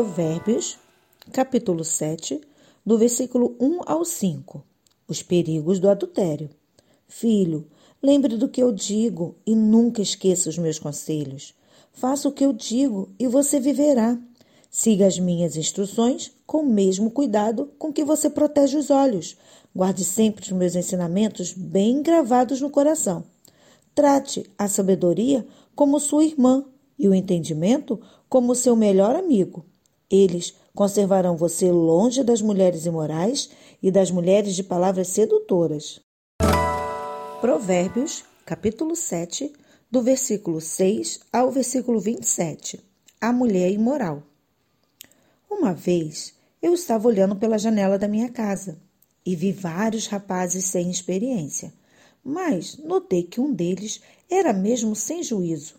Provérbios, capítulo 7, do versículo 1 ao 5. Os perigos do adultério. Filho, lembre do que eu digo e nunca esqueça os meus conselhos. Faça o que eu digo e você viverá. Siga as minhas instruções com o mesmo cuidado com que você protege os olhos. Guarde sempre os meus ensinamentos bem gravados no coração. Trate a sabedoria como sua irmã e o entendimento como seu melhor amigo. Eles conservarão você longe das mulheres imorais e das mulheres de palavras sedutoras. Provérbios, capítulo 7, do versículo 6 ao versículo 27. A mulher imoral. Uma vez eu estava olhando pela janela da minha casa e vi vários rapazes sem experiência, mas notei que um deles era mesmo sem juízo.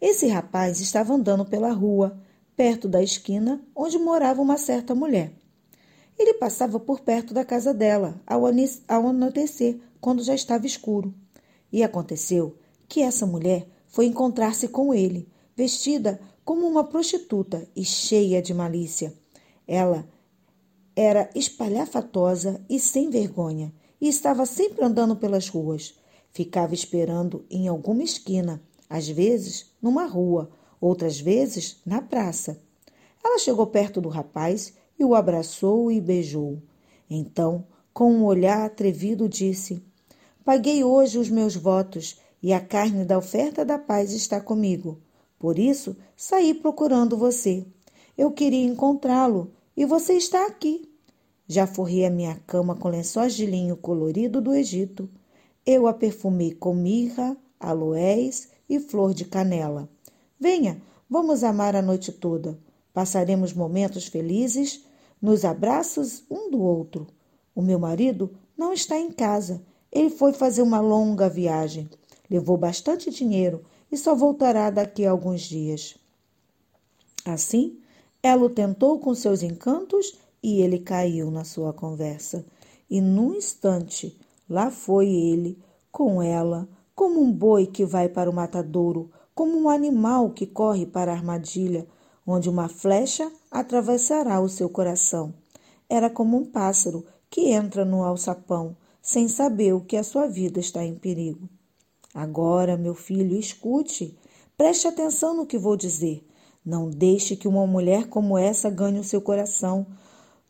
Esse rapaz estava andando pela rua perto da esquina onde morava uma certa mulher. Ele passava por perto da casa dela ao anoitecer, quando já estava escuro. E aconteceu que essa mulher foi encontrar-se com ele, vestida como uma prostituta e cheia de malícia. Ela era espalhafatosa e sem vergonha, e estava sempre andando pelas ruas. Ficava esperando em alguma esquina, às vezes numa rua, outras vezes na praça. Ela chegou perto do rapaz e o abraçou e beijou. Então, com um olhar atrevido, disse: Paguei hoje os meus votos e a carne da oferta da paz está comigo. Por isso, saí procurando você. Eu queria encontrá-lo e você está aqui. Já forrei a minha cama com lençóis de linho colorido do Egito. Eu a perfumei com mirra, aloés e flor de canela. Venha, vamos amar a noite toda. Passaremos momentos felizes nos abraços um do outro. O meu marido não está em casa. Ele foi fazer uma longa viagem. Levou bastante dinheiro e só voltará daqui a alguns dias. Assim, ela o tentou com seus encantos e ele caiu na sua conversa. E num instante, lá foi ele, com ela, como um boi que vai para o matadouro, como um animal que corre para a armadilha, onde uma flecha atravessará o seu coração. Era como um pássaro que entra no alçapão, sem saber o que a sua vida está em perigo. Agora, meu filho, escute, preste atenção no que vou dizer. Não deixe que uma mulher como essa ganhe o seu coração.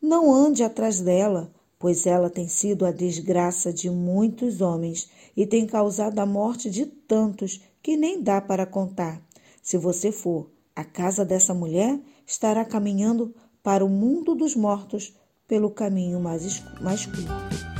Não ande atrás dela, pois ela tem sido a desgraça de muitos homens e tem causado a morte de tantos que nem dá para contar. Se você for à casa dessa mulher, estará caminhando para o mundo dos mortos pelo caminho mais, mais curto.